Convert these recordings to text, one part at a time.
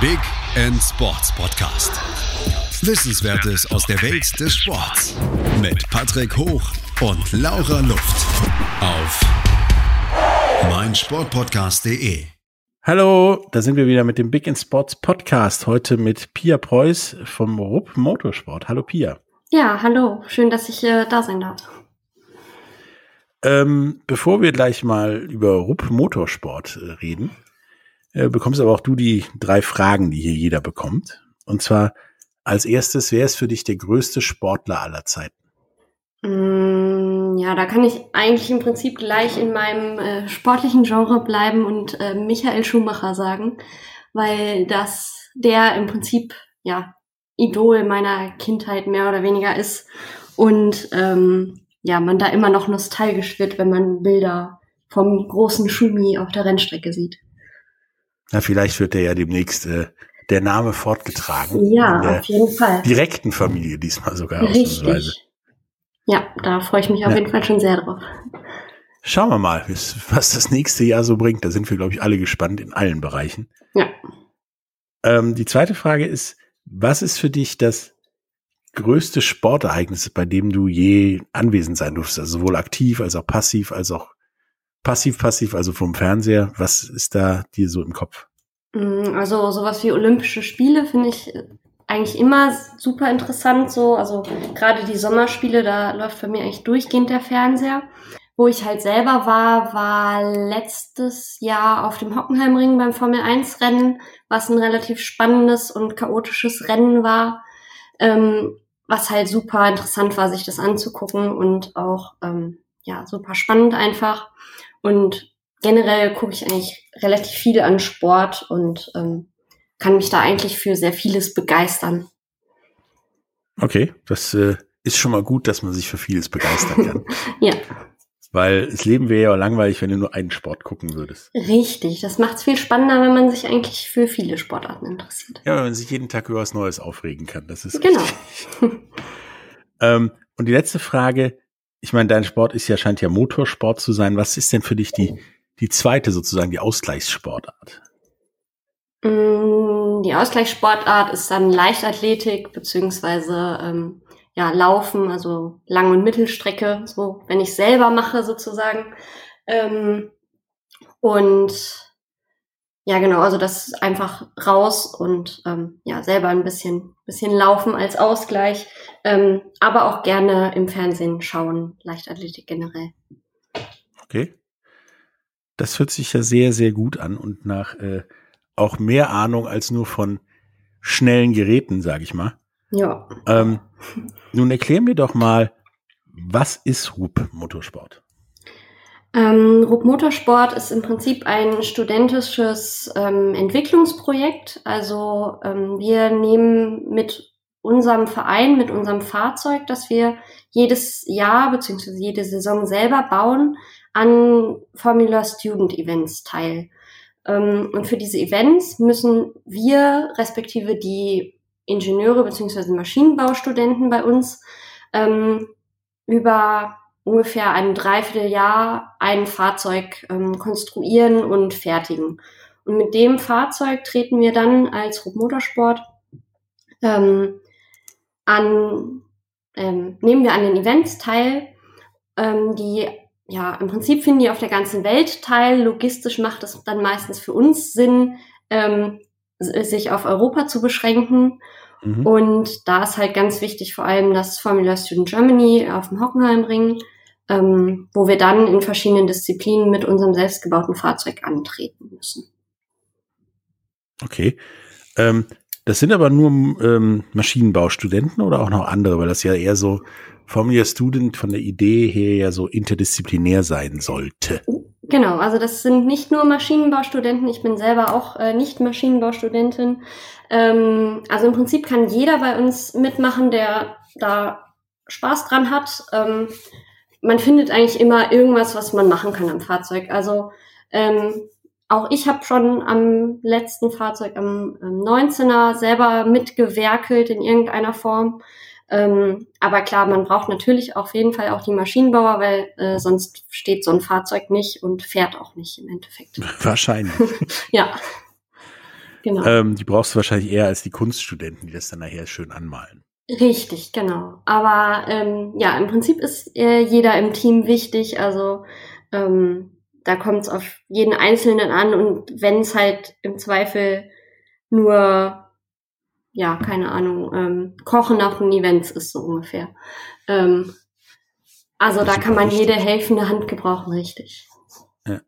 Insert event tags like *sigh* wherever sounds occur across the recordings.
Big End Sports Podcast. Wissenswertes aus der Welt des Sports mit Patrick Hoch und Laura Luft auf meinsportpodcast.de. Hallo, da sind wir wieder mit dem Big in Sports Podcast. Heute mit Pia Preuß vom RUP Motorsport. Hallo Pia. Ja, hallo. Schön, dass ich äh, da sein darf. Ähm, bevor wir gleich mal über RUP Motorsport äh, reden, äh, bekommst aber auch du die drei Fragen, die hier jeder bekommt. Und zwar als erstes, wer ist für dich der größte Sportler aller Zeiten? Mm, ja, da kann ich eigentlich im Prinzip gleich in meinem äh, sportlichen Genre bleiben und äh, Michael Schumacher sagen, weil das der im Prinzip ja Idol meiner Kindheit mehr oder weniger ist und ähm, ja man da immer noch nostalgisch wird, wenn man Bilder vom großen Schumi auf der Rennstrecke sieht. Na, vielleicht wird er ja demnächst äh, der Name fortgetragen. Ja, auf jeden Fall. Direkten Familie diesmal sogar. Richtig. Ja, da freue ich mich auf ja. jeden Fall schon sehr drauf. Schauen wir mal, was das nächste Jahr so bringt. Da sind wir, glaube ich, alle gespannt in allen Bereichen. Ja. Ähm, die zweite Frage ist, was ist für dich das größte Sportereignis, bei dem du je anwesend sein durfst? Also sowohl aktiv als auch passiv, als auch passiv, passiv, also vom Fernseher. Was ist da dir so im Kopf? Mm, also sowas wie Olympische Spiele finde ich eigentlich immer super interessant. So, also gerade die Sommerspiele, da läuft bei mir eigentlich durchgehend der Fernseher. Wo ich halt selber war, war letztes Jahr auf dem Hockenheimring beim Formel 1 Rennen, was ein relativ spannendes und chaotisches Rennen war. Ähm, was halt super interessant war, sich das anzugucken und auch ähm, ja super spannend einfach. Und generell gucke ich eigentlich relativ viel an Sport und ähm, kann mich da eigentlich für sehr vieles begeistern. Okay, das äh, ist schon mal gut, dass man sich für vieles begeistern kann. *laughs* ja. Weil das Leben wäre ja langweilig, wenn du nur einen Sport gucken würdest. Richtig, das macht es viel spannender, wenn man sich eigentlich für viele Sportarten interessiert. Ja, wenn man sich jeden Tag über was Neues aufregen kann. Das ist genau. *laughs* ähm, und die letzte Frage, ich meine, dein Sport ist ja, scheint ja Motorsport zu sein. Was ist denn für dich die, die zweite sozusagen, die Ausgleichssportart? Mm, die Ausgleichssportart ist dann Leichtathletik beziehungsweise ähm, ja Laufen, also Lang- und Mittelstrecke, so wenn ich selber mache sozusagen. Ähm, und ja, genau, also das ist einfach raus und ähm, ja, selber ein bisschen, bisschen laufen als Ausgleich, ähm, aber auch gerne im Fernsehen schauen, Leichtathletik generell. Okay. Das hört sich ja sehr, sehr gut an und nach äh, auch mehr Ahnung als nur von schnellen Geräten, sage ich mal. Ja. Ähm, nun erklär mir doch mal, was ist Hub Motorsport? Ähm, RUB Motorsport ist im Prinzip ein studentisches ähm, Entwicklungsprojekt. Also ähm, wir nehmen mit unserem Verein, mit unserem Fahrzeug, das wir jedes Jahr bzw. jede Saison selber bauen, an Formula Student Events teil. Ähm, und für diese Events müssen wir, respektive die Ingenieure bzw. Maschinenbaustudenten bei uns, ähm, über ungefähr ein Dreivierteljahr ein Fahrzeug ähm, konstruieren und fertigen. Und mit dem Fahrzeug treten wir dann als Rupp Motorsport ähm, an, ähm, nehmen wir an den Events teil, ähm, die ja, im Prinzip finden die auf der ganzen Welt teil. Logistisch macht es dann meistens für uns Sinn, ähm, sich auf Europa zu beschränken. Mhm. Und da ist halt ganz wichtig vor allem das Formula Student Germany auf dem Hockenheimring, ähm, wo wir dann in verschiedenen Disziplinen mit unserem selbstgebauten Fahrzeug antreten müssen. Okay. Ähm, das sind aber nur ähm, Maschinenbaustudenten oder auch noch andere, weil das ja eher so Formula Student von der Idee her ja so interdisziplinär sein sollte. Genau, also das sind nicht nur Maschinenbaustudenten, ich bin selber auch äh, nicht Maschinenbaustudentin. Ähm, also im Prinzip kann jeder bei uns mitmachen, der da Spaß dran hat. Ähm, man findet eigentlich immer irgendwas, was man machen kann am Fahrzeug. Also ähm, auch ich habe schon am letzten Fahrzeug, am, am 19er, selber mitgewerkelt in irgendeiner Form. Ähm, aber klar, man braucht natürlich auf jeden Fall auch die Maschinenbauer, weil äh, sonst steht so ein Fahrzeug nicht und fährt auch nicht im Endeffekt. *laughs* *laughs* Wahrscheinlich. ja. Genau. Ähm, die brauchst du wahrscheinlich eher als die Kunststudenten, die das dann nachher schön anmalen. Richtig, genau. Aber ähm, ja, im Prinzip ist äh, jeder im Team wichtig. Also ähm, da kommt es auf jeden Einzelnen an und wenn es halt im Zweifel nur, ja, keine Ahnung, ähm, Kochen nach den Events ist so ungefähr. Ähm, also da kann man jede helfende Hand gebrauchen, richtig. Ja.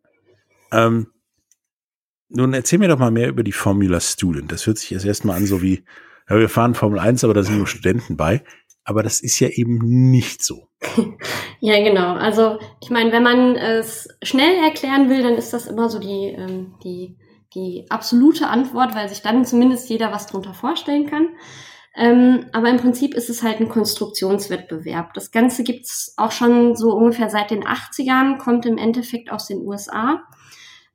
Ähm, nun erzähl mir doch mal mehr über die Formula Student. Das hört sich jetzt erstmal an, so wie, ja, wir fahren Formel 1, aber da sind nur Studenten bei. Aber das ist ja eben nicht so. *laughs* ja, genau. Also ich meine, wenn man es schnell erklären will, dann ist das immer so die, ähm, die, die absolute Antwort, weil sich dann zumindest jeder was drunter vorstellen kann. Ähm, aber im Prinzip ist es halt ein Konstruktionswettbewerb. Das Ganze gibt's auch schon so ungefähr seit den 80ern, kommt im Endeffekt aus den USA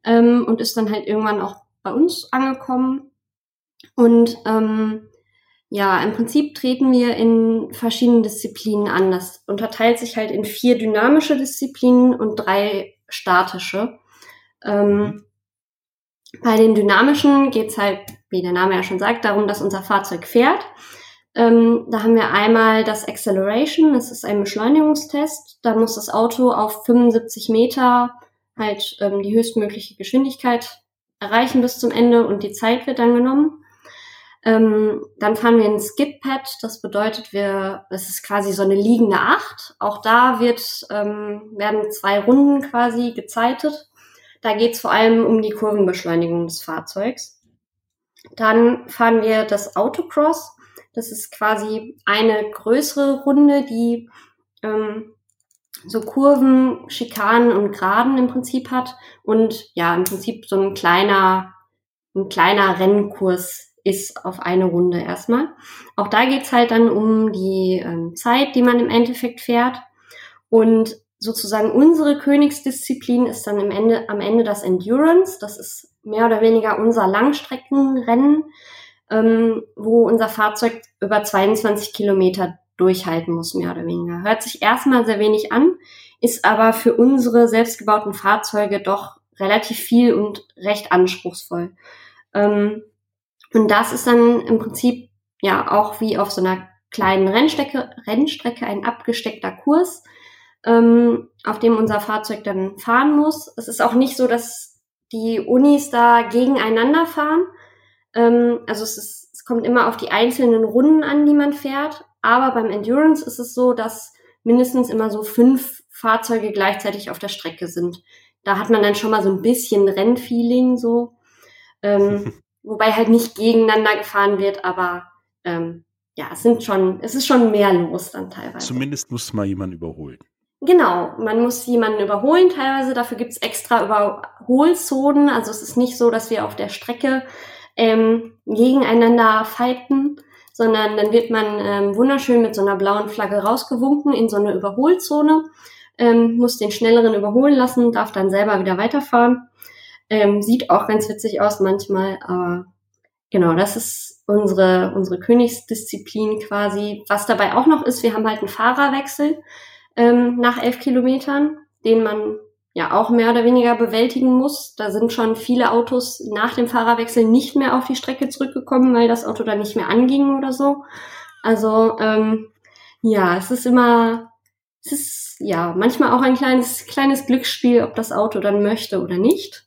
ähm, und ist dann halt irgendwann auch bei uns angekommen. Und ähm, ja, im Prinzip treten wir in verschiedenen Disziplinen an. Das unterteilt sich halt in vier dynamische Disziplinen und drei statische. Ähm, bei den dynamischen geht's halt, wie der Name ja schon sagt, darum, dass unser Fahrzeug fährt. Ähm, da haben wir einmal das Acceleration, das ist ein Beschleunigungstest. Da muss das Auto auf 75 Meter halt ähm, die höchstmögliche Geschwindigkeit erreichen bis zum Ende und die Zeit wird dann genommen. Ähm, dann fahren wir in Skip-Pad, das bedeutet, wir, das ist quasi so eine liegende Acht. Auch da wird, ähm, werden zwei Runden quasi gezeitet. Da geht es vor allem um die Kurvenbeschleunigung des Fahrzeugs. Dann fahren wir das Autocross. Das ist quasi eine größere Runde, die ähm, so Kurven, Schikanen und Graden im Prinzip hat und ja, im Prinzip so ein kleiner, ein kleiner Rennkurs ist auf eine Runde erstmal. Auch da geht's halt dann um die ähm, Zeit, die man im Endeffekt fährt. Und sozusagen unsere Königsdisziplin ist dann im Ende, am Ende das Endurance. Das ist mehr oder weniger unser Langstreckenrennen, ähm, wo unser Fahrzeug über 22 Kilometer durchhalten muss, mehr oder weniger. Hört sich erstmal sehr wenig an, ist aber für unsere selbstgebauten Fahrzeuge doch relativ viel und recht anspruchsvoll. Ähm, und das ist dann im Prinzip ja auch wie auf so einer kleinen Rennstrecke, Rennstrecke ein abgesteckter Kurs, ähm, auf dem unser Fahrzeug dann fahren muss. Es ist auch nicht so, dass die Unis da gegeneinander fahren. Ähm, also es, ist, es kommt immer auf die einzelnen Runden an, die man fährt. Aber beim Endurance ist es so, dass mindestens immer so fünf Fahrzeuge gleichzeitig auf der Strecke sind. Da hat man dann schon mal so ein bisschen Rennfeeling so. Ähm, *laughs* wobei halt nicht gegeneinander gefahren wird, aber ähm, ja, es sind schon, es ist schon mehr los dann teilweise. Zumindest muss man jemanden überholen. Genau, man muss jemanden überholen teilweise. Dafür gibt's extra Überholzonen. Also es ist nicht so, dass wir auf der Strecke ähm, gegeneinander fighten, sondern dann wird man ähm, wunderschön mit so einer blauen Flagge rausgewunken in so eine Überholzone, ähm, muss den Schnelleren überholen lassen, darf dann selber wieder weiterfahren. Ähm, sieht auch ganz witzig aus manchmal, aber genau, das ist unsere, unsere Königsdisziplin quasi. Was dabei auch noch ist, wir haben halt einen Fahrerwechsel ähm, nach elf Kilometern, den man ja auch mehr oder weniger bewältigen muss. Da sind schon viele Autos nach dem Fahrerwechsel nicht mehr auf die Strecke zurückgekommen, weil das Auto dann nicht mehr anging oder so. Also ähm, ja, es ist immer, es ist ja manchmal auch ein kleines kleines Glücksspiel, ob das Auto dann möchte oder nicht.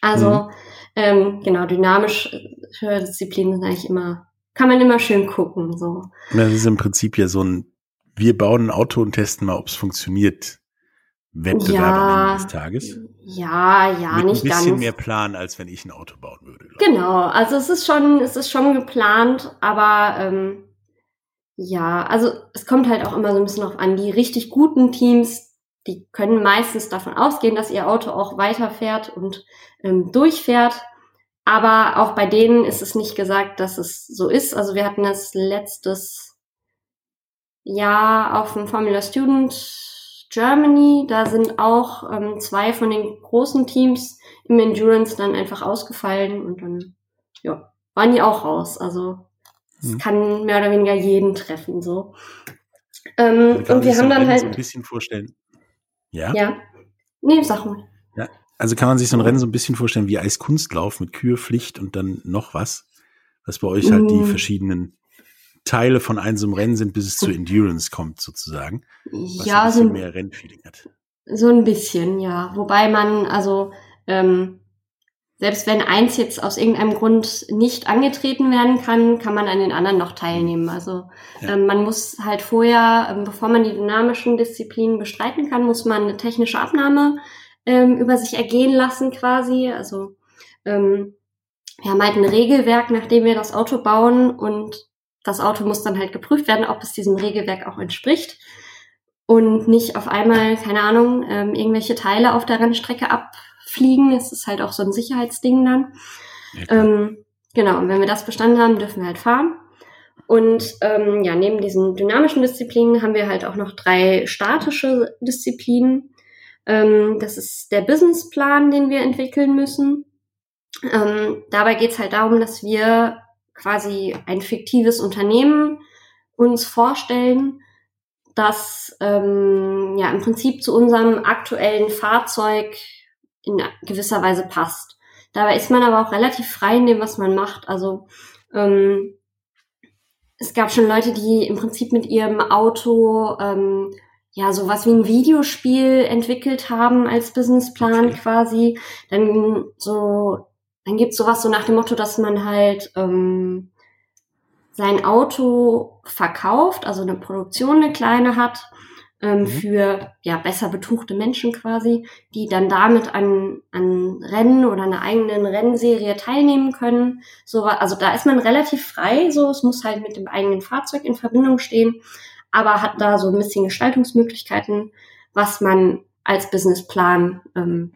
Also mhm. ähm, genau, dynamische Disziplinen sind eigentlich immer, kann man immer schön gucken. So. Das ist im Prinzip ja so ein, wir bauen ein Auto und testen mal, ob es funktioniert. Wettbewerb ja, am Ende des Tages. Ja, ja, Mit nicht ganz. Ein bisschen ganz. mehr Plan, als wenn ich ein Auto bauen würde. Genau, also es ist schon, es ist schon geplant, aber ähm, ja, also es kommt halt auch immer so ein bisschen auf an. Die richtig guten Teams, die können meistens davon ausgehen, dass ihr Auto auch weiterfährt und ähm, durchfährt. Aber auch bei denen ist es nicht gesagt, dass es so ist. Also wir hatten das letztes Jahr auf dem Formula Student Germany. Da sind auch ähm, zwei von den großen Teams im Endurance dann einfach ausgefallen und dann ja, waren die auch raus. Also es hm. kann mehr oder weniger jeden treffen so. Ähm, und wir haben dann halt ein bisschen vorstellen. Ja? Ja. Nee, sag mal. Ja. also kann man sich so ein Rennen so ein bisschen vorstellen wie Eiskunstlauf mit Kür, Pflicht und dann noch was, dass bei euch halt die Mm. verschiedenen Teile von einem so einem Rennen sind, bis es zu Endurance kommt sozusagen, was ja, ein so bisschen ein, mehr Rennfeeling hat. so ein bisschen, ja. Wobei man, also, ähm, selbst wenn eins jetzt aus irgendeinem Grund nicht angetreten werden kann, kann man an den anderen noch teilnehmen. Also Ja. ähm, man muss halt vorher, ähm, bevor man die dynamischen Disziplinen bestreiten kann, muss man eine technische Abnahme ähm, über sich ergehen lassen quasi. Also ähm, wir haben halt ein Regelwerk, nachdem wir das Auto bauen und das Auto muss dann halt geprüft werden, ob es diesem Regelwerk auch entspricht und nicht auf einmal, keine Ahnung, ähm, irgendwelche Teile auf der Rennstrecke abfliegen. Es ist halt auch so ein Sicherheitsding dann. Ja. Ähm, genau, und wenn wir das bestanden haben, dürfen wir halt fahren. Und ähm, ja, neben diesen dynamischen Disziplinen haben wir halt auch noch drei statische Disziplinen. Ähm, das ist der Businessplan, den wir entwickeln müssen. Ähm, dabei geht es halt darum, dass wir quasi ein fiktives Unternehmen uns vorstellen, das ähm, ja im Prinzip zu unserem aktuellen Fahrzeug in gewisser Weise passt. Dabei ist man aber auch relativ frei in dem, was man macht. Also ähm, es gab schon Leute, die im Prinzip mit ihrem Auto ähm, ja sowas wie ein Videospiel entwickelt haben als Businessplan Okay. quasi. Dann so, dann gibt's sowas so nach dem Motto, dass man halt ähm, sein Auto verkauft, also eine Produktion eine kleine hat ähm, Mhm. für ja besser betuchte Menschen quasi, die dann damit an, an Rennen oder einer eigenen Rennserie teilnehmen können. So, also da ist man relativ frei, so es muss halt mit dem eigenen Fahrzeug in Verbindung stehen, aber hat da so ein bisschen Gestaltungsmöglichkeiten, was man als Businessplan ähm,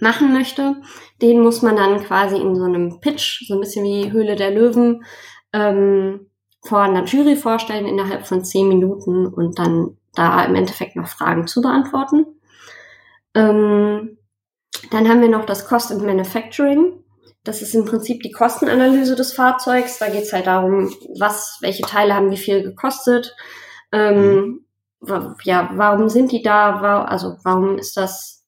machen möchte. Den muss man dann quasi in so einem Pitch, so ein bisschen wie Höhle der Löwen, ähm, vor einer Jury vorstellen innerhalb von zehn Minuten und dann da im Endeffekt noch Fragen zu beantworten. Ähm, dann haben wir noch das Cost and Manufacturing. Das ist im Prinzip die Kostenanalyse des Fahrzeugs. Da geht es halt darum, was, welche Teile haben wie viel gekostet. Ähm, ja, warum sind die da? Also warum ist das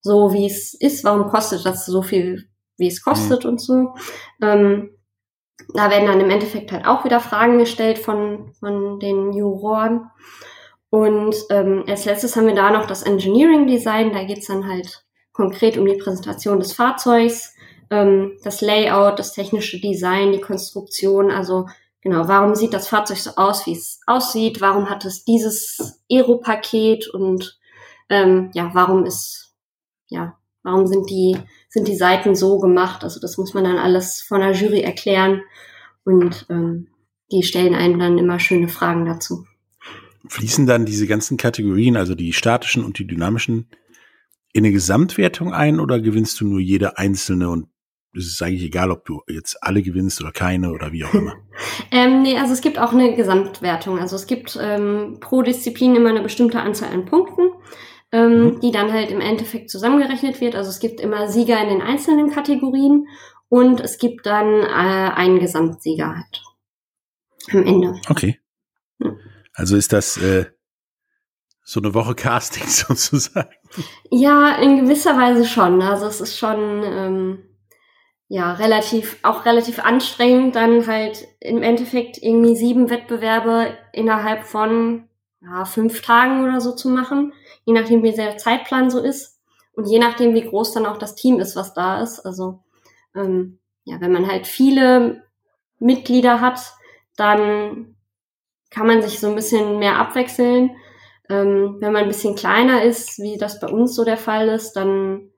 so, wie es ist? Warum kostet das so viel, wie es kostet und so? Ähm, da werden dann im Endeffekt halt auch wieder Fragen gestellt von, von den Juroren. Und ähm, als letztes haben wir da noch das Engineering Design. Da geht's dann halt konkret um die Präsentation des Fahrzeugs, ähm, das Layout, das technische Design, die Konstruktion. Also genau, warum sieht das Fahrzeug so aus, wie es aussieht? Warum hat es dieses Aero-Paket? Und ähm, ja, warum ist, ja, warum sind die, sind die Seiten so gemacht? Also das muss man dann alles von der Jury erklären. Und ähm, die stellen einem dann immer schöne Fragen dazu. Fließen dann diese ganzen Kategorien, also die statischen und die dynamischen, in eine Gesamtwertung ein oder gewinnst du nur jede einzelne und es ist eigentlich egal, ob du jetzt alle gewinnst oder keine oder wie auch immer. *laughs* Ähm, nee, also es gibt auch eine Gesamtwertung. Also es gibt ähm, pro Disziplin immer eine bestimmte Anzahl an Punkten, ähm, Mhm. die dann halt im Endeffekt zusammengerechnet wird. Also es gibt immer Sieger in den einzelnen Kategorien und es gibt dann äh, einen Gesamtsieger halt am Ende. Okay. Also ist das äh, so eine Woche Casting *laughs* sozusagen. Ja, in gewisser Weise schon. Also es ist schon ähm, ja relativ auch relativ anstrengend, dann halt im Endeffekt irgendwie sieben Wettbewerbe innerhalb von ja, fünf Tagen oder so zu machen, je nachdem wie der Zeitplan so ist und je nachdem wie groß dann auch das Team ist, was da ist. Also ähm, ja, wenn man halt viele Mitglieder hat, dann kann man sich so ein bisschen mehr abwechseln. Ähm, wenn man ein bisschen kleiner ist, wie das bei uns so der Fall ist, dann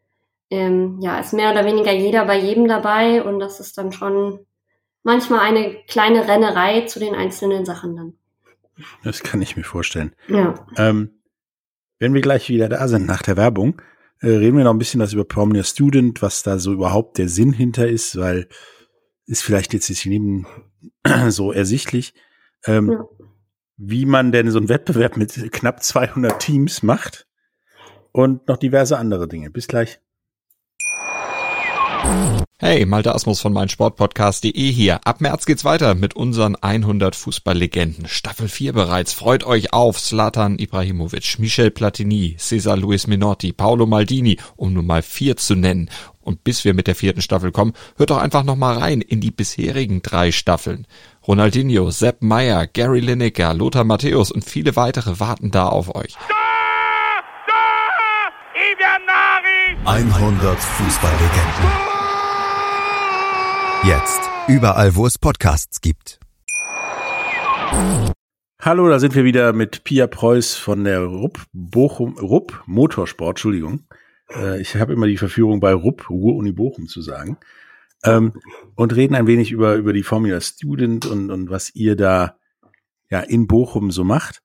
ähm, ja, ist mehr oder weniger jeder bei jedem dabei und das ist dann schon manchmal eine kleine Rennerei zu den einzelnen Sachen dann. Das kann ich mir vorstellen. Ja. Ähm, wenn wir gleich wieder da sind nach der Werbung, äh, reden wir noch ein bisschen was über Promnia Student, was da so überhaupt der Sinn hinter ist, weil ist vielleicht jetzt nicht neben *clears throat* so ersichtlich, ähm, Ja. Wie man denn so einen Wettbewerb mit knapp 200 Teams macht und noch diverse andere Dinge. Bis gleich. Hey, Malte Asmus von meinsportpodcast.de hier. Ab März geht's weiter mit unseren 100 Fußballlegenden. Staffel 4 bereits. Freut euch auf Zlatan Ibrahimovic, Michel Platini, Cesar Luis Minotti, Paolo Maldini, um nur mal vier zu nennen. Und bis wir mit der vierten Staffel kommen, hört doch einfach noch mal rein in die bisherigen drei Staffeln. Ronaldinho, Sepp Meyer, Gary Lineker, Lothar Matthäus und viele weitere warten da auf euch. 100 Fußballlegenden. Jetzt überall, wo es Podcasts gibt. Hallo, da sind wir wieder mit Pia Preuß von der RUP Bochum, RUP Motorsport, Entschuldigung. Äh, ich habe immer die Verführung bei RUP, Ruhr-Uni Bochum zu sagen. Ähm, und reden ein wenig über, über die Formula Student und, und was ihr da ja in Bochum so macht.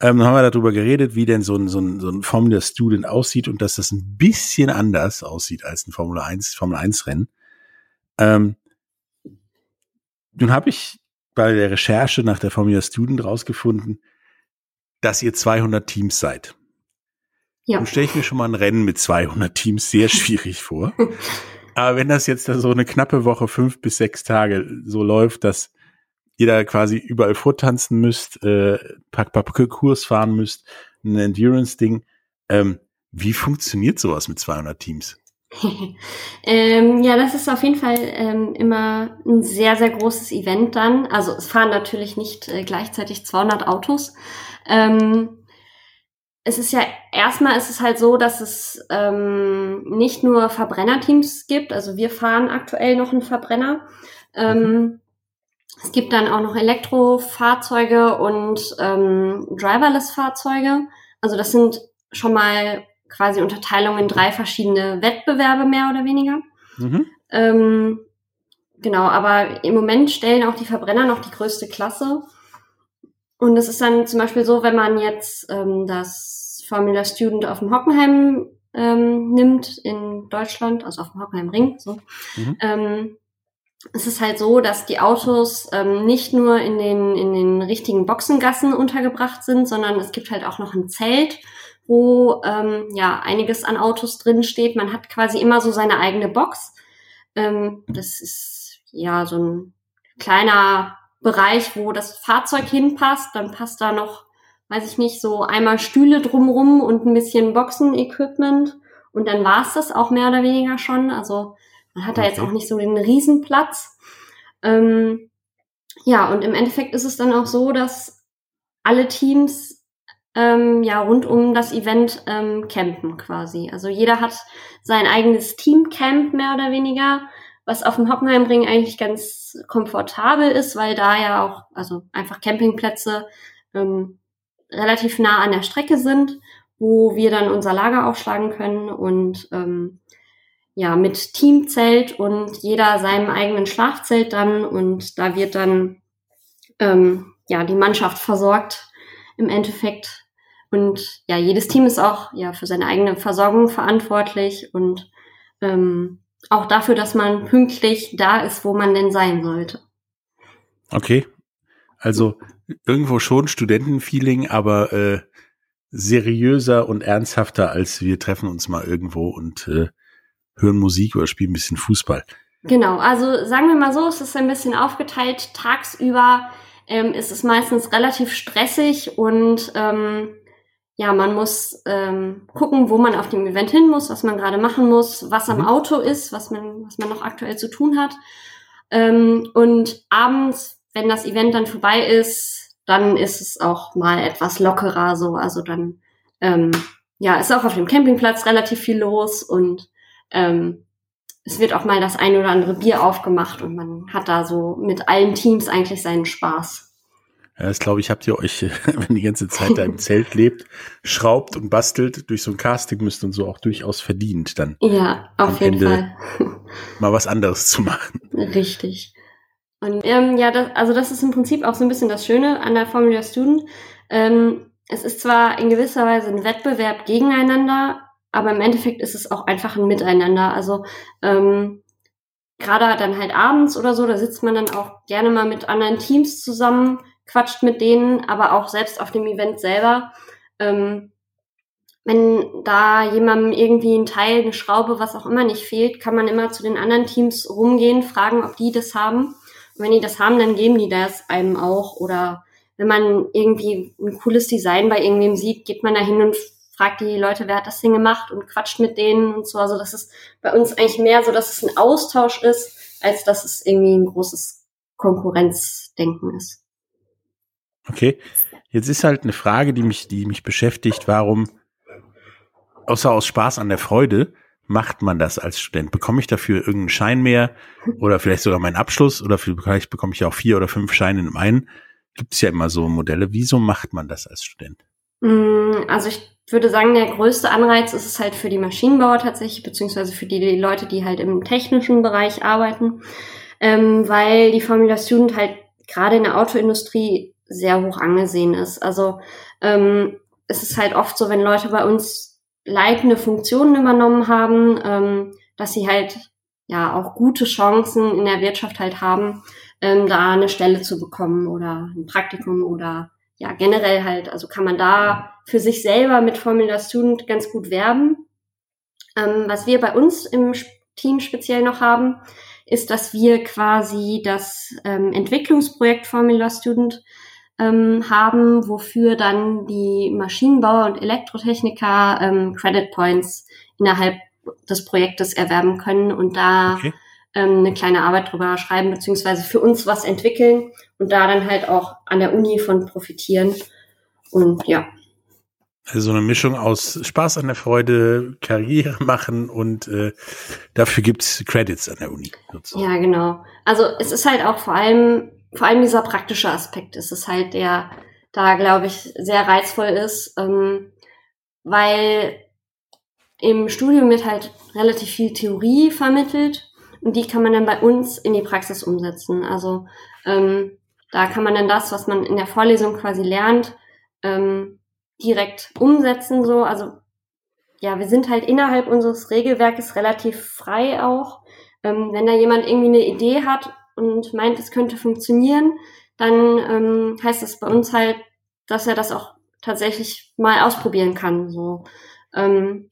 Ähm, dann haben wir darüber geredet, wie denn so ein, so ein, so ein Formula Student aussieht und dass das ein bisschen anders aussieht als ein Formula 1, Formel 1 Rennen. Ähm, nun habe ich bei der Recherche nach der Formula Student rausgefunden, dass ihr 200 Teams seid. Ja. Nun stelle ich mir schon mal ein Rennen mit 200 Teams sehr schwierig vor. *laughs* Aber wenn das jetzt so eine knappe Woche, fünf bis sechs Tage so läuft, dass da quasi überall vortanzen müsst, äh, Kurs fahren müsst, ein Endurance-Ding, ähm, wie funktioniert sowas mit 200 Teams? *laughs* ähm, ja, das ist auf jeden Fall ähm, immer ein sehr, sehr großes Event dann. Also es fahren natürlich nicht äh, gleichzeitig 200 Autos. Ähm, es ist ja erstmal ist es halt so, dass es ähm, nicht nur Verbrennerteams gibt. Also wir fahren aktuell noch einen Verbrenner. Ähm. Es gibt dann auch noch Elektrofahrzeuge und ähm, Driverless-Fahrzeuge. Also das sind schon mal quasi Unterteilung in drei verschiedene Wettbewerbe mehr oder weniger. Mhm. Ähm, genau, aber im Moment stellen auch die Verbrenner noch die größte Klasse. Und es ist dann zum Beispiel so, wenn man jetzt ähm, das Formula Student auf dem Hockenheim ähm, nimmt in Deutschland, also auf dem Hockenheimring, so, mhm. ähm, es ist halt so, dass die Autos ähm, nicht nur in den, in den richtigen Boxengassen untergebracht sind, sondern es gibt halt auch noch ein Zelt, wo ähm, ja einiges an Autos drin steht. Man hat quasi immer so seine eigene Box. Ähm, das ist ja so ein kleiner Bereich, wo das Fahrzeug hinpasst. Dann passt da noch, weiß ich nicht, so einmal Stühle drumrum und ein bisschen Boxen-Equipment. Und dann war es das auch mehr oder weniger schon. Also man hat da jetzt auch nicht so den Riesenplatz. Ähm, ja, und im Endeffekt ist es dann auch so, dass alle Teams ähm, ja rund um das Event ähm, campen quasi. Also jeder hat sein eigenes Teamcamp mehr oder weniger, was auf dem Hockenheimring eigentlich ganz komfortabel ist, weil da ja auch also einfach Campingplätze ähm, relativ nah an der Strecke sind, wo wir dann unser Lager aufschlagen können und ähm, ja mit Teamzelt und jeder seinem eigenen Schlafzelt dann und da wird dann ähm, ja die Mannschaft versorgt im Endeffekt. Und ja, jedes Team ist auch ja für seine eigene Versorgung verantwortlich und ähm, auch dafür, dass man pünktlich da ist, wo man denn sein sollte. Okay. Also irgendwo schon Studentenfeeling, aber äh, seriöser und ernsthafter, als wir treffen uns mal irgendwo und äh, hören Musik oder spielen ein bisschen Fußball. Genau, also sagen wir mal so, es ist ein bisschen aufgeteilt. Tagsüber ähm, ist es meistens relativ stressig und ähm, ja, man muss ähm, gucken, wo man auf dem Event hin muss, was man gerade machen muss, was am mhm. Auto ist, was man, was man noch aktuell zu tun hat. Ähm, und abends, wenn das Event dann vorbei ist, dann ist es auch mal etwas lockerer so. Also dann ähm, ja, ist auch auf dem Campingplatz relativ viel los und ähm, es wird auch mal das ein oder andere Bier aufgemacht und man hat da so mit allen Teams eigentlich seinen Spaß. Ja, das glaube ich, habt ihr euch, *laughs* wenn die ganze Zeit da im *laughs* Zelt lebt, schraubt und bastelt, durch so ein Casting müsst und so auch durchaus verdient, dann. Ja, auf jeden Ende Fall. *laughs* mal was anderes zu machen. Richtig. Und ähm, ja, das, also das ist im Prinzip auch so ein bisschen das Schöne an der Formula Student. Ähm, es ist zwar in gewisser Weise ein Wettbewerb gegeneinander, aber im Endeffekt ist es auch einfach ein Miteinander. Also ähm, gerade dann halt abends oder so, da sitzt man dann auch gerne mal mit anderen Teams zusammen quatscht mit denen, aber auch selbst auf dem Event selber. Ähm, wenn da jemandem irgendwie ein Teil, eine Schraube, was auch immer nicht fehlt, kann man immer zu den anderen Teams rumgehen, fragen, ob die das haben. Und wenn die das haben, dann geben die das einem auch. Oder wenn man irgendwie ein cooles Design bei irgendwem sieht, geht man da hin und fragt die Leute, wer hat das Ding gemacht und quatscht mit denen und so. Also das ist bei uns eigentlich mehr so, dass es ein Austausch ist, als dass es irgendwie ein großes Konkurrenzdenken ist. Okay. Jetzt ist halt eine Frage, die mich, die mich beschäftigt. Warum außer aus Spaß an der Freude macht man das als Student? Bekomme ich dafür irgendeinen Schein mehr oder vielleicht sogar meinen Abschluss oder vielleicht bekomme ich auch vier oder fünf Scheine in einem? Gibt es ja immer so Modelle. Wieso macht man das als Student? Mm, also ich würde sagen, der größte Anreiz ist es halt für die Maschinenbauer tatsächlich, beziehungsweise für die, Leute, die halt im technischen Bereich arbeiten, ähm, weil die Formula Student halt gerade in der Autoindustrie sehr hoch angesehen ist. Also ähm, es ist halt oft so, wenn Leute bei uns leitende Funktionen übernommen haben, ähm, dass sie halt ja auch gute Chancen in der Wirtschaft halt haben, ähm, da eine Stelle zu bekommen oder ein Praktikum oder ja generell halt, also kann man da für sich selber mit Formula Student ganz gut werben. Ähm, was wir bei uns im Team speziell noch haben, ist, dass wir quasi das ähm, Entwicklungsprojekt Formula Student ähm, haben, wofür dann die Maschinenbauer und Elektrotechniker ähm, Credit Points innerhalb des Projektes erwerben können und da okay. ähm, eine kleine Arbeit drüber schreiben, beziehungsweise für uns was entwickeln und da dann halt auch an der Uni von profitieren. Und ja. Also so eine Mischung aus Spaß an der Freude, Karriere machen und äh, dafür gibt's Credits an der Uni. Sozusagen. Ja, genau. Also es ist halt auch vor allem vor allem dieser praktische Aspekt ist es halt, der da, glaube ich, sehr reizvoll ist, ähm, weil im Studium wird halt relativ viel Theorie vermittelt und die kann man dann bei uns in die Praxis umsetzen. Also ähm, da kann man dann das, was man in der Vorlesung quasi lernt, ähm, direkt umsetzen. So, also ja, wir sind halt innerhalb unseres Regelwerkes relativ frei auch. Ähm, wenn da jemand irgendwie eine Idee hat und meint, es könnte funktionieren, dann ähm, heißt das bei uns halt, dass er das auch tatsächlich mal ausprobieren kann, so ähm,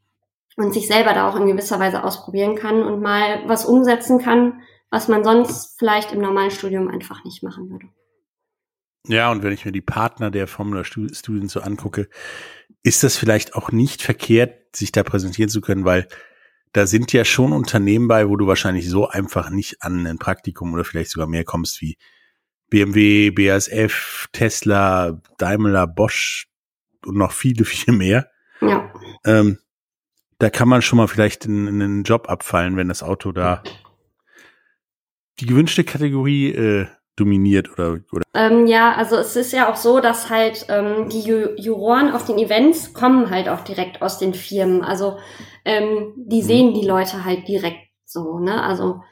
und sich selber da auch in gewisser Weise ausprobieren kann und mal was umsetzen kann, was man sonst vielleicht im normalen Studium einfach nicht machen würde. Ja, und wenn ich mir die Partner der Formula Studien so angucke, ist das vielleicht auch nicht verkehrt, sich da präsentieren zu können, weil da sind ja schon Unternehmen bei, wo du wahrscheinlich so einfach nicht an ein Praktikum oder vielleicht sogar mehr kommst wie BMW, BASF, Tesla, Daimler, Bosch und noch viele, *laughs* viele mehr. Ja. Ähm, da kann man schon mal vielleicht in, in einen Job abfallen, wenn das Auto da die gewünschte Kategorie äh, dominiert oder, oder? Ähm, ja, also es ist ja auch so, dass halt ähm, die Ju Juroren auf den Events kommen halt auch direkt aus den Firmen. Also ähm, die mhm. sehen die Leute halt direkt so, ne? Also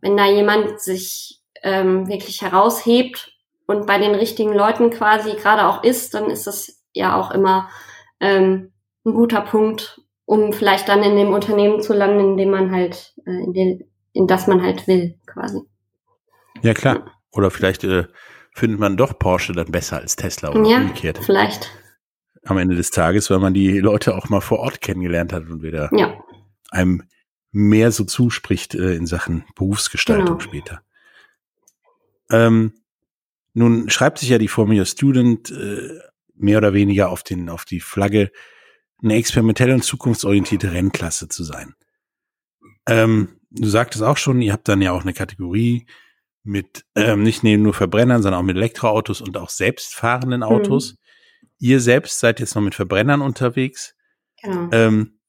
wenn da jemand sich ähm, wirklich heraushebt und bei den richtigen Leuten quasi gerade auch ist, dann ist das ja auch immer ähm, ein guter Punkt, um vielleicht dann in dem Unternehmen zu landen, in dem man halt, äh, in, den, in das man halt will, quasi. Ja, klar. Oder vielleicht äh, findet man doch Porsche dann besser als Tesla oder ja, umgekehrt. Vielleicht. Am Ende des Tages, weil man die Leute auch mal vor Ort kennengelernt hat und wieder ja. einem mehr so zuspricht äh, in Sachen Berufsgestaltung genau. später. Ähm, nun schreibt sich ja die Formula Student äh, mehr oder weniger auf den auf die Flagge, eine experimentelle und zukunftsorientierte Rennklasse zu sein. Ähm, du sagtest auch schon, ihr habt dann ja auch eine Kategorie mit ähm, nicht nur Verbrennern, sondern auch mit Elektroautos und auch selbstfahrenden Autos. Mhm. Ihr selbst seid jetzt noch mit Verbrennern unterwegs. Genau. Ähm,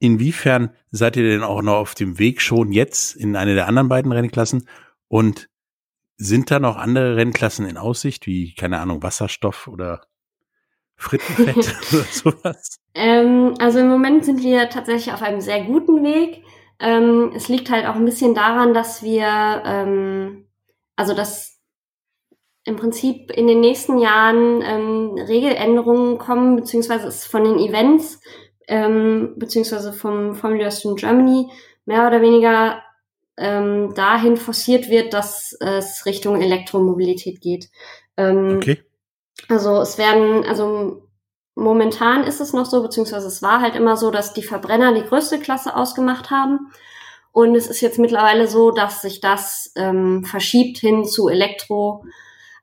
inwiefern seid ihr denn auch noch auf dem Weg schon jetzt in eine der anderen beiden Rennklassen? Und sind da noch andere Rennklassen in Aussicht, wie, keine Ahnung, Wasserstoff oder Frittenfett *laughs* oder sowas? Ähm, also im Moment sind wir tatsächlich auf einem sehr guten Weg. Ähm, es liegt halt auch ein bisschen daran, dass wir, ähm, also dass im Prinzip in den nächsten Jahren ähm, Regeländerungen kommen, beziehungsweise es von den Events, ähm, beziehungsweise vom Formula Student Germany mehr oder weniger ähm, dahin forciert wird, dass es Richtung Elektromobilität geht. Ähm, okay. Also es werden, also momentan ist es noch so, beziehungsweise es war halt immer so, dass die Verbrenner die größte Klasse ausgemacht haben. Und es ist jetzt mittlerweile so, dass sich das ähm, verschiebt hin zu Elektro,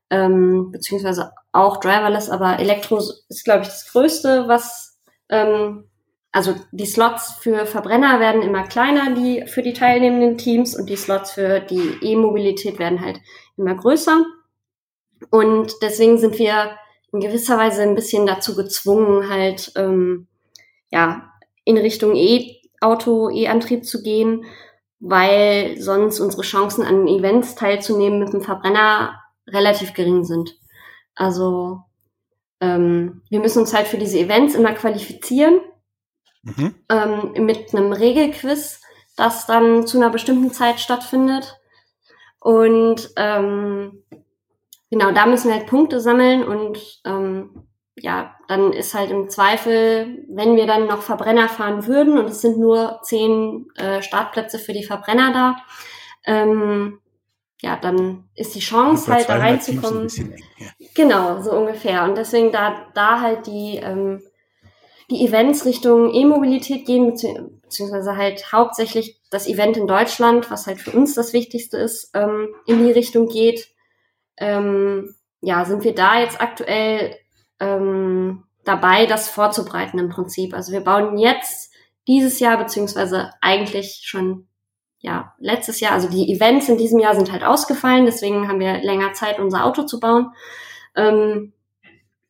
ähm, beziehungsweise auch Driverless, aber Elektro ist, glaube ich, das Größte, was ähm, also die Slots für Verbrenner werden immer kleiner, die für die teilnehmenden Teams und die Slots für die E-Mobilität werden halt immer größer. Und deswegen sind wir in gewisser Weise ein bisschen dazu gezwungen, halt ähm, ja in Richtung E-Auto, E-Antrieb zu gehen, weil sonst unsere Chancen an Events teilzunehmen mit dem Verbrenner relativ gering sind. Also ähm, wir müssen uns halt für diese Events immer qualifizieren mhm. ähm, mit einem Regelquiz, das dann zu einer bestimmten Zeit stattfindet. Und ähm, genau, da müssen wir halt Punkte sammeln und ähm, ja, dann ist halt im Zweifel, wenn wir dann noch Verbrenner fahren würden und es sind nur zehn äh, Startplätze für die Verbrenner da, ähm, ja, dann ist die Chance halt da reinzukommen. Eng, ja. Genau, so ungefähr. Und deswegen da, da halt die ähm, die Events Richtung E-Mobilität gehen, beziehungsweise halt hauptsächlich das Event in Deutschland, was halt für uns das Wichtigste ist, ähm, in die Richtung geht. Ähm, ja, sind wir da jetzt aktuell ähm, dabei, das vorzubereiten im Prinzip. Also wir bauen jetzt dieses Jahr, beziehungsweise eigentlich schon ja, letztes Jahr, also die Events in diesem Jahr sind halt ausgefallen, deswegen haben wir länger Zeit, unser Auto zu bauen. Ähm,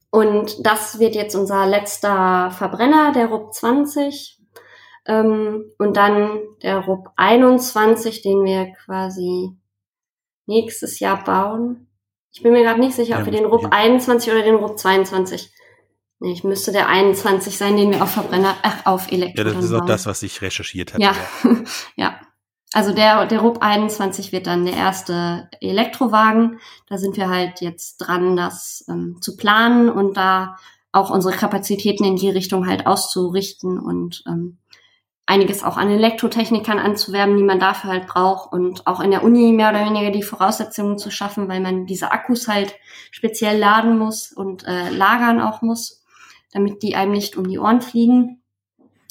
und das wird jetzt unser letzter Verbrenner, der RUB 20. Ähm, und dann der RUB 21, den wir quasi nächstes Jahr bauen. Ich bin mir gerade nicht sicher, ob wir den RUB 21 oder den RUB 22. Nee, ich müsste der 21 sein, den wir auf Verbrenner, ach, auf Elektro. Ja, das ist auch das, was ich recherchiert habe. Ja, *laughs* ja. Also der, der RUB 21 wird dann der erste Elektrowagen. Da sind wir halt jetzt dran, das ähm, zu planen und da auch unsere Kapazitäten in die Richtung halt auszurichten und ähm, einiges auch an Elektrotechnikern anzuwerben, die man dafür halt braucht und auch in der Uni mehr oder weniger die Voraussetzungen zu schaffen, weil man diese Akkus halt speziell laden muss und äh, lagern auch muss, damit die einem nicht um die Ohren fliegen.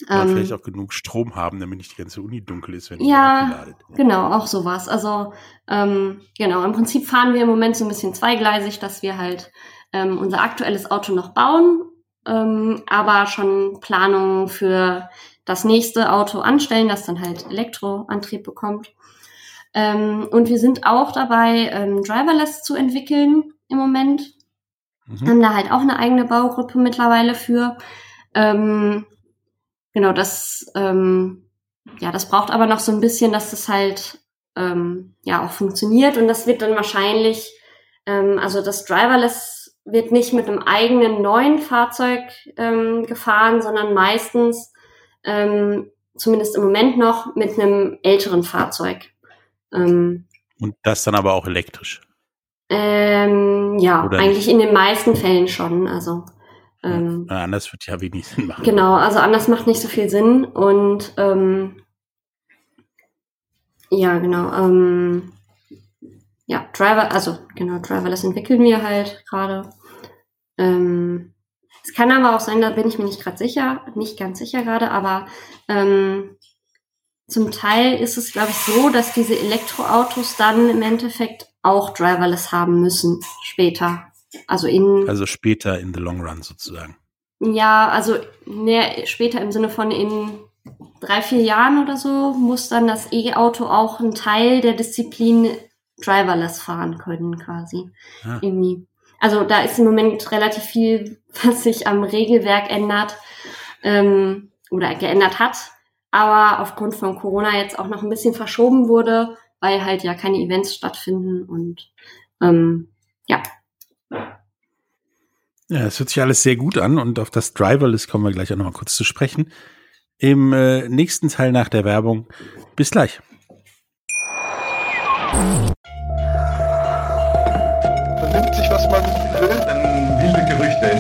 Oder ähm, vielleicht auch genug Strom haben, damit nicht die ganze Uni dunkel ist, wenn die ja, ladet. Genau, auch sowas. Also ähm, genau, im Prinzip fahren wir im Moment so ein bisschen zweigleisig, dass wir halt ähm, unser aktuelles Auto noch bauen, ähm, aber schon Planungen für das nächste Auto anstellen, das dann halt Elektroantrieb bekommt. Ähm, und wir sind auch dabei, ähm, Driverless zu entwickeln im Moment. Mhm. Haben da halt auch eine eigene Baugruppe mittlerweile für. Ähm, genau, das, ähm, ja, das braucht aber noch so ein bisschen, dass das halt ähm, ja auch funktioniert und das wird dann wahrscheinlich, ähm, also das Driverless wird nicht mit einem eigenen neuen Fahrzeug gefahren, sondern meistens, ähm, zumindest im Moment noch, mit einem älteren Fahrzeug. Ähm, und das dann aber auch elektrisch? Ähm, ja, Oder eigentlich nicht? in den meisten Fällen schon. Also ähm, ja, anders wird ja wenig Sinn machen. Genau, also anders macht nicht so viel Sinn und ähm, ja, genau. Ähm, ja, Driver, also genau, Driverless entwickeln wir halt gerade. Ähm, es kann aber auch sein, da bin ich mir nicht gerade sicher, nicht ganz sicher gerade, aber ähm, zum Teil ist es, glaube ich, so, dass diese Elektroautos dann im Endeffekt auch Driverless haben müssen später. Also in. Also später in the long run sozusagen. Ja, also ne, später im Sinne von in drei, vier Jahren oder so muss dann das E-Auto auch einen Teil der Disziplin driverless fahren können, quasi. Ah. Irgendwie. Also da ist im Moment relativ viel, was sich am Regelwerk ändert ähm, oder geändert hat, aber aufgrund von Corona jetzt auch noch ein bisschen verschoben wurde, weil halt ja keine Events stattfinden und ähm, ja, ja, es hört sich alles sehr gut an und auf das Driverless kommen wir gleich auch nochmal kurz zu sprechen. Im äh, nächsten Teil nach der Werbung. Bis gleich.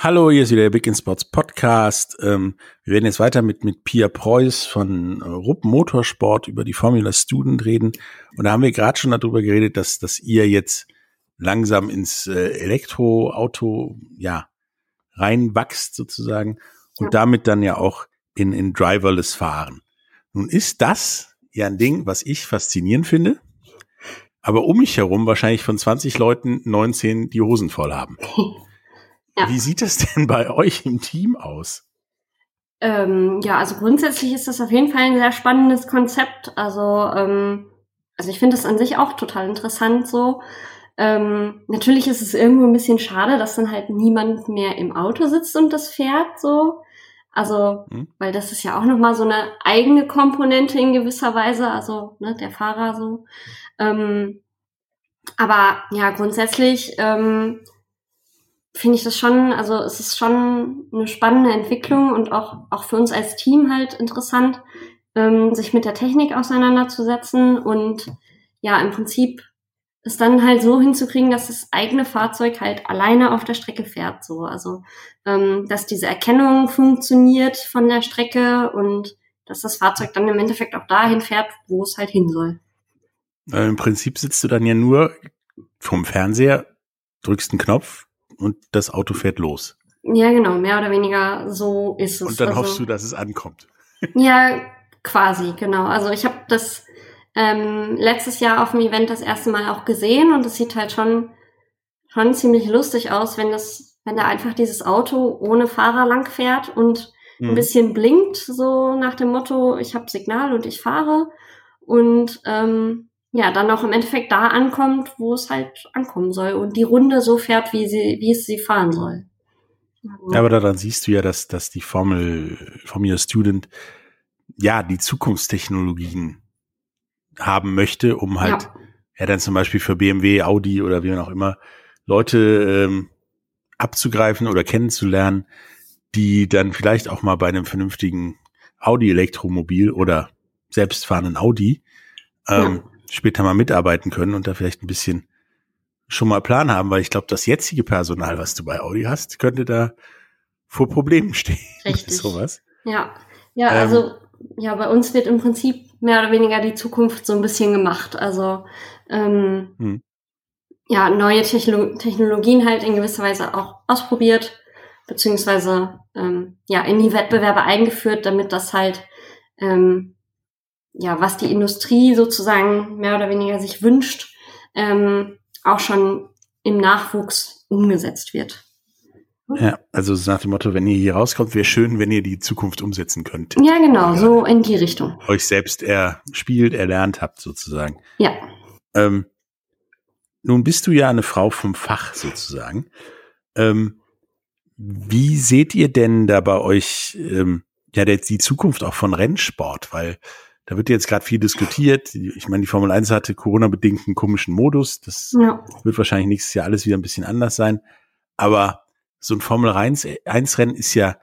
Hallo, hier ist wieder der Big in Sports Podcast. Ähm, wir werden jetzt weiter mit, mit Pia Preuß von äh, Rupp Motorsport über die Formula Student reden. Und da haben wir gerade schon darüber geredet, dass, dass ihr jetzt langsam ins äh, Elektroauto, ja, reinwachst sozusagen und ja. damit dann ja auch in, in driverless fahren. Nun ist das ja ein Ding, was ich faszinierend finde, aber um mich herum wahrscheinlich von 20 Leuten 19 die Hosen voll haben. *laughs* Ja. Wie sieht das denn bei euch im Team aus? Ähm, ja, also grundsätzlich ist das auf jeden Fall ein sehr spannendes Konzept. Also, ähm, also ich finde das an sich auch total interessant so. Ähm, natürlich ist es irgendwo ein bisschen schade, dass dann halt niemand mehr im Auto sitzt und das fährt so. Also, hm. weil das ist ja auch nochmal so eine eigene Komponente in gewisser Weise, also ne, der Fahrer so. Ähm, aber ja, grundsätzlich ähm, finde ich das schon, also es ist schon eine spannende Entwicklung und auch, auch für uns als Team halt interessant, ähm, sich mit der Technik auseinanderzusetzen und ja, im Prinzip es dann halt so hinzukriegen, dass das eigene Fahrzeug halt alleine auf der Strecke fährt, so. Also, ähm, dass diese Erkennung funktioniert von der Strecke und dass das Fahrzeug dann im Endeffekt auch dahin fährt, wo es halt hin soll. Äh, Im Prinzip sitzt du dann ja nur vom Fernseher, drückst einen Knopf, und das Auto fährt los. Ja, genau, mehr oder weniger so ist es. Und dann also, hoffst du, dass es ankommt. *laughs* Ja, quasi, genau. Also ich habe das ähm, letztes Jahr auf dem Event das erste Mal auch gesehen und es sieht halt schon schon ziemlich lustig aus, wenn das, wenn da einfach dieses Auto ohne Fahrer lang fährt und mhm. ein bisschen blinkt, so nach dem Motto, ich habe Signal und ich fahre. Und ähm, ja, dann auch im Endeffekt da ankommt, wo es halt ankommen soll und die Runde so fährt, wie sie, wie es sie fahren soll. Ja, aber daran siehst du ja, dass, dass die Formel, Formula Student, ja, die Zukunftstechnologien haben möchte, um halt, ja, ja dann zum Beispiel für BMW, Audi oder wie man auch immer, Leute ähm, abzugreifen oder kennenzulernen, die dann vielleicht auch mal bei einem vernünftigen Audi-Elektromobil oder selbstfahrenden Audi ähm, ja später mal mitarbeiten können und da vielleicht ein bisschen schon mal Plan haben, weil ich glaube, das jetzige Personal, was du bei Audi hast, könnte da vor Problemen stehen. *laughs* Richtig. sowas. Ja. Ja, ähm, also ja, bei uns wird im Prinzip mehr oder weniger die Zukunft so ein bisschen gemacht. Also ähm, hm. ja, neue Techno Technologien halt in gewisser Weise auch ausprobiert, beziehungsweise ähm, ja, in die Wettbewerbe eingeführt, damit das halt ähm, ja, was die Industrie sozusagen mehr oder weniger sich wünscht, ähm, auch schon im Nachwuchs umgesetzt wird. Ja, also nach dem Motto, wenn ihr hier rauskommt, wäre schön, wenn ihr die Zukunft umsetzen könnt. Ja, genau, so in die Richtung. Euch selbst erspielt, erlernt habt sozusagen. Ja. Ähm, nun bist du ja eine Frau vom Fach sozusagen. Ähm, wie seht ihr denn da bei euch ähm, ja die Zukunft auch von Rennsport? Weil da wird jetzt gerade viel diskutiert. Ich meine, die Formel 1 hatte Corona-bedingt einen komischen Modus. Das ja. wird wahrscheinlich nächstes Jahr alles wieder ein bisschen anders sein. Aber so ein Formel 1-Rennen ist ja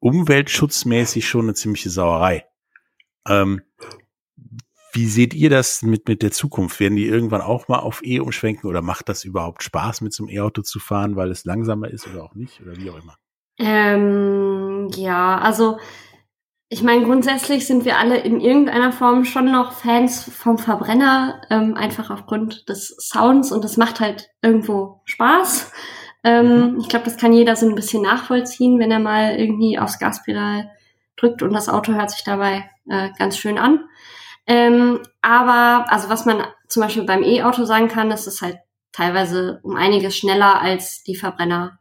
umweltschutzmäßig schon eine ziemliche Sauerei. Ähm, wie seht ihr das mit, mit der Zukunft? Werden die irgendwann auch mal auf E umschwenken oder macht das überhaupt Spaß, mit so einem E-Auto zu fahren, weil es langsamer ist oder auch nicht oder wie auch immer? Ähm, ja, also ich meine, grundsätzlich sind wir alle in irgendeiner Form schon noch Fans vom Verbrenner, ähm, einfach aufgrund des Sounds und das macht halt irgendwo Spaß. Ähm, mhm. Ich glaube, das kann jeder so ein bisschen nachvollziehen, wenn er mal irgendwie aufs Gaspedal drückt und das Auto hört sich dabei äh, ganz schön an. Ähm, aber, also was man zum Beispiel beim E-Auto sagen kann, das ist halt teilweise um einiges schneller als die Verbrenner.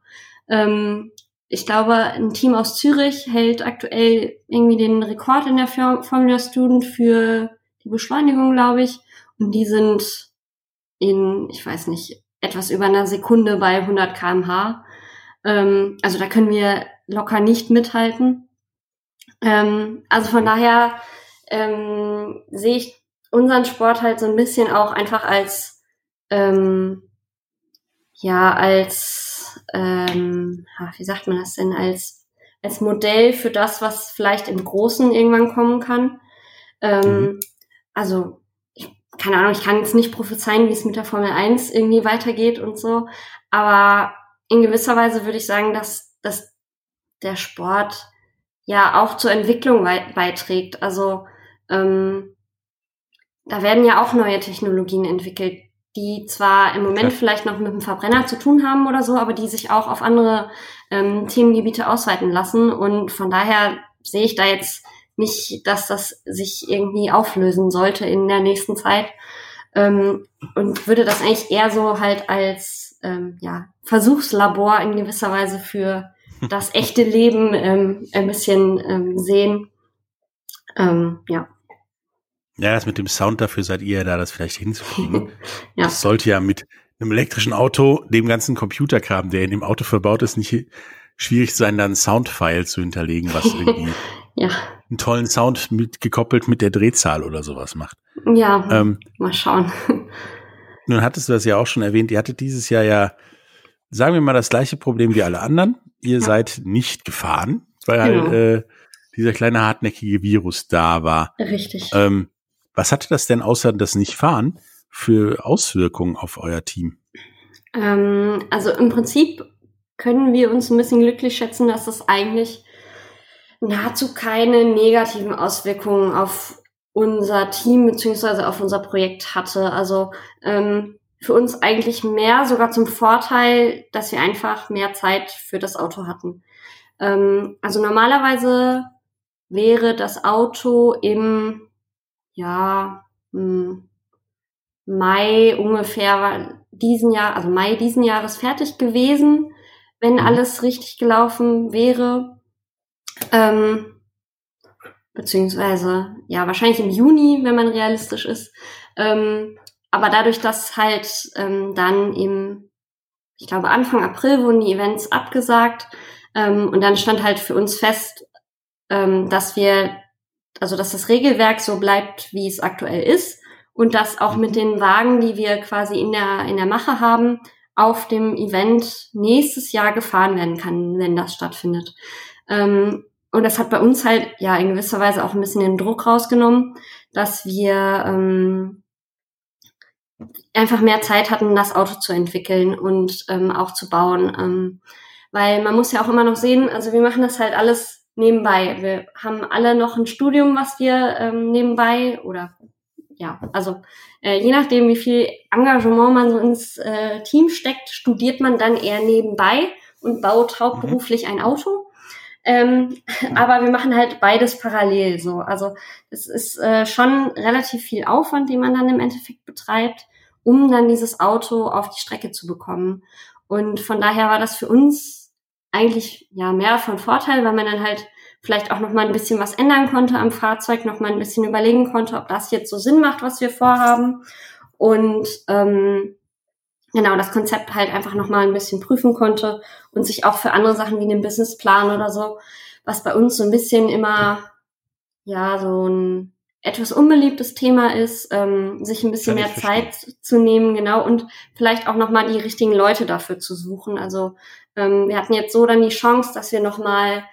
Ähm, ich glaube, ein Team aus Zürich hält aktuell irgendwie den Rekord in der Formula Student für die Beschleunigung, glaube ich. Und die sind in, ich weiß nicht, etwas über einer Sekunde bei 100 kmh. Ähm, also da können wir locker nicht mithalten. Ähm, also von daher ähm, sehe ich unseren Sport halt so ein bisschen auch einfach als, ähm, ja, als ähm, wie sagt man das denn, als als Modell für das, was vielleicht im Großen irgendwann kommen kann. Ähm, mhm. Also, ich, keine Ahnung, ich kann jetzt nicht prophezeien, wie es mit der Formel 1 irgendwie weitergeht und so, aber in gewisser Weise würde ich sagen, dass, dass der Sport ja auch zur Entwicklung beiträgt. Also ähm, da werden ja auch neue Technologien entwickelt, die zwar im Moment okay. vielleicht noch mit dem Verbrenner zu tun haben oder so, aber die sich auch auf andere ähm, Themengebiete ausweiten lassen. Und von daher sehe ich da jetzt nicht, dass das sich irgendwie auflösen sollte in der nächsten Zeit. Ähm, und würde das eigentlich eher so halt als ähm, ja, Versuchslabor in gewisser Weise für das echte Leben ähm, ein bisschen ähm, sehen. Ähm, ja. Ja, das mit dem Sound dafür seid ihr ja da, das vielleicht hinzukriegen. *laughs* ja. Das sollte ja mit einem elektrischen Auto, dem ganzen Computerkram, der in dem Auto verbaut ist, nicht schwierig sein, dann Soundfile zu hinterlegen, was *laughs* irgendwie ja. einen tollen Sound mit gekoppelt mit der Drehzahl oder sowas macht. Ja, ähm, mal schauen. *laughs* Nun hattest du das ja auch schon erwähnt, ihr hattet dieses Jahr ja, sagen wir mal, das gleiche Problem wie alle anderen. Ihr ja. seid nicht gefahren, weil genau. halt äh, dieser kleine hartnäckige Virus da war. Richtig. Ähm, was hatte das denn außer das Nicht-Fahren für Auswirkungen auf euer Team? Ähm, also im Prinzip können wir uns ein bisschen glücklich schätzen, dass es eigentlich nahezu keine negativen Auswirkungen auf unser Team beziehungsweise auf unser Projekt hatte. Also ähm, für uns eigentlich mehr sogar zum Vorteil, dass wir einfach mehr Zeit für das Auto hatten. Ähm, also normalerweise wäre das Auto im ja hm, Mai ungefähr diesen Jahr, also Mai diesen Jahres fertig gewesen, wenn mhm. alles richtig gelaufen wäre. Ähm, beziehungsweise, ja, wahrscheinlich im Juni, wenn man realistisch ist. Ähm, aber dadurch, dass halt ähm, dann im, ich glaube, Anfang April wurden die Events abgesagt ähm, und dann stand halt für uns fest, ähm, dass wir, also dass das Regelwerk so bleibt, wie es aktuell ist und dass auch mit den Wagen, die wir quasi in der, in der Mache haben, auf dem Event nächstes Jahr gefahren werden kann, wenn das stattfindet. Ähm, und das hat bei uns halt ja in gewisser Weise auch ein bisschen den Druck rausgenommen, dass wir ähm, einfach mehr Zeit hatten, das Auto zu entwickeln und ähm, auch zu bauen. Ähm, weil man muss ja auch immer noch sehen, also wir machen das halt alles nebenbei. Wir haben alle noch ein Studium, was wir ähm, nebenbei oder ja, also äh, je nachdem, wie viel Engagement man so ins äh, Team steckt, studiert man dann eher nebenbei und baut hauptberuflich ein Auto. Ähm, *laughs* aber wir machen halt beides parallel so. Also es ist äh, schon relativ viel Aufwand, den man dann im Endeffekt betreibt, um dann dieses Auto auf die Strecke zu bekommen. Und von daher war das für uns eigentlich ja mehr von Vorteil, weil man dann halt vielleicht auch noch mal ein bisschen was ändern konnte am Fahrzeug, noch mal ein bisschen überlegen konnte, ob das jetzt so Sinn macht, was wir vorhaben. Und ähm, genau das Konzept halt einfach nochmal ein bisschen prüfen konnte und sich auch für andere Sachen wie einen Businessplan oder so, was bei uns so ein bisschen immer ja so ein etwas unbeliebtes Thema ist, ähm, sich ein bisschen mehr Zeit zu nehmen, genau, und vielleicht auch nochmal die richtigen Leute dafür zu suchen. Also ähm, wir hatten jetzt so dann die Chance, dass wir nochmal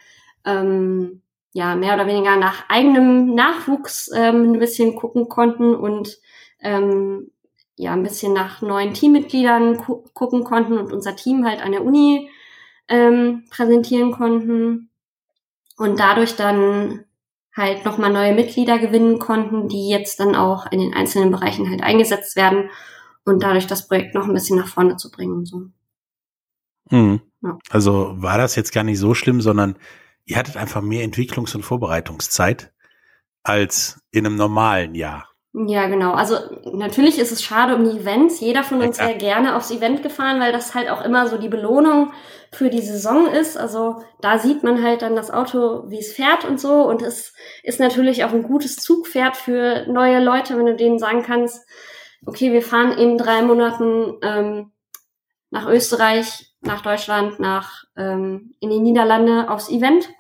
ähm, ja mehr oder weniger nach eigenem Nachwuchs ähm, ein bisschen gucken konnten und ähm, ja ein bisschen nach neuen Teammitgliedern gu gucken konnten und unser Team halt an der Uni ähm, präsentieren konnten und dadurch dann halt nochmal neue Mitglieder gewinnen konnten, die jetzt dann auch in den einzelnen Bereichen halt eingesetzt werden und dadurch das Projekt noch ein bisschen nach vorne zu bringen. So. Mhm. Ja. Also war das jetzt gar nicht so schlimm, sondern ihr hattet einfach mehr Entwicklungs- und Vorbereitungszeit als in einem normalen Jahr. Ja, genau. Also natürlich ist es schade um die Events. Jeder von uns wäre gerne aufs Event gefahren, weil das halt auch immer so die Belohnung für die Saison ist. Also da sieht man halt dann das Auto, wie es fährt und so. Und es ist natürlich auch ein gutes Zugpferd für neue Leute, wenn du denen sagen kannst, okay, wir fahren in drei Monaten ähm, nach Österreich, nach Deutschland, nach ähm, in die Niederlande aufs Event.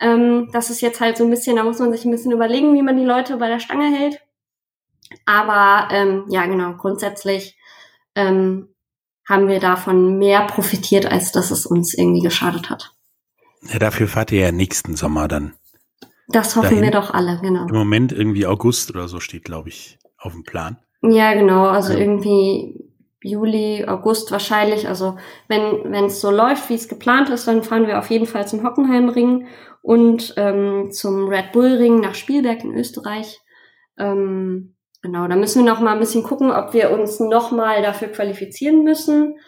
Ähm, das ist jetzt halt so ein bisschen, da muss man sich ein bisschen überlegen, wie man die Leute bei der Stange hält. Aber ähm, ja, genau, grundsätzlich ähm, haben wir davon mehr profitiert, als dass es uns irgendwie geschadet hat. Ja, dafür fahrt ihr ja nächsten Sommer dann. Das hoffen Dahin? wir doch alle, genau. Im Moment irgendwie August oder so steht, glaube ich, auf dem Plan. Ja, genau. Also Ja. irgendwie Juli, August wahrscheinlich. Also wenn wenn es so läuft, wie es geplant ist, dann fahren wir auf jeden Fall zum Hockenheimring und ähm, zum Red Bull Ring nach Spielberg in Österreich. Ähm, genau, da müssen wir noch mal ein bisschen gucken, ob wir uns noch mal dafür qualifizieren müssen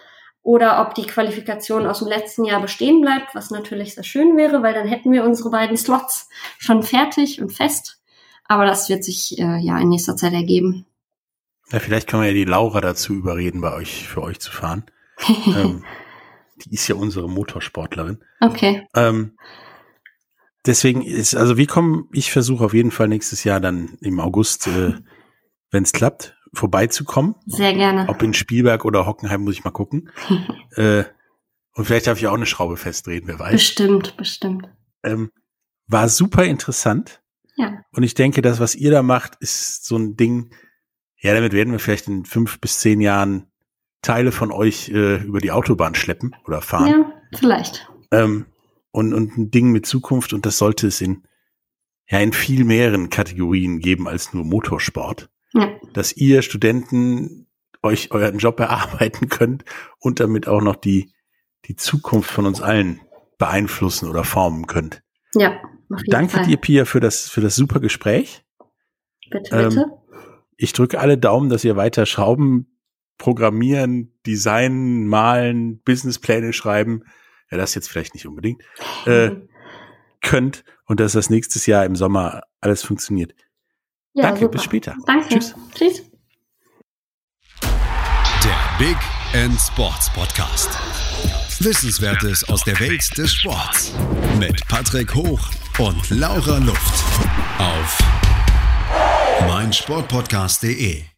oder ob die Qualifikation aus dem letzten Jahr bestehen bleibt, was natürlich sehr schön wäre, weil dann hätten wir unsere beiden Slots schon fertig und fest. Aber das wird sich äh, ja in nächster Zeit ergeben. Ja, vielleicht können wir ja die Laura dazu überreden, bei euch, für euch zu fahren. *laughs* ähm, die ist ja unsere Motorsportlerin. Okay. Ähm, deswegen ist, also wir kommen, ich versuche auf jeden Fall nächstes Jahr dann im August, äh, wenn es klappt, vorbeizukommen. Sehr gerne. Ob in Spielberg oder Hockenheim, muss ich mal gucken. *laughs* äh, und vielleicht darf ich auch eine Schraube festdrehen, wer weiß. Bestimmt, bestimmt. Ähm, war super interessant. Ja. Und ich denke, das, was ihr da macht, ist so ein Ding, ja, damit werden wir vielleicht in fünf bis zehn Jahren Teile von euch äh, über die Autobahn schleppen oder fahren. Ja, vielleicht. Ähm, und, und ein Ding mit Zukunft und das sollte es in, ja, in viel mehreren Kategorien geben als nur Motorsport. Ja. Dass ihr Studenten euch euren Job erarbeiten könnt und damit auch noch die, die Zukunft von uns allen beeinflussen oder formen könnt. Ja, Danke Fall. dir, Pia, für das, für das super Gespräch. Bitte, Ähm, bitte. Ich drücke alle Daumen, dass ihr weiter Schrauben programmieren, designen, malen, Businesspläne schreiben. Ja, das jetzt vielleicht nicht unbedingt. Äh, könnt und dass das nächstes Jahr im Sommer alles funktioniert. Ja, Danke, super. bis später. Danke. Tschüss. Tschüss. Der Big End Sports Podcast. Wissenswertes aus der Welt des Sports. Mit Patrick Hoch und Laura Luft. Auf meinsportpodcast.de.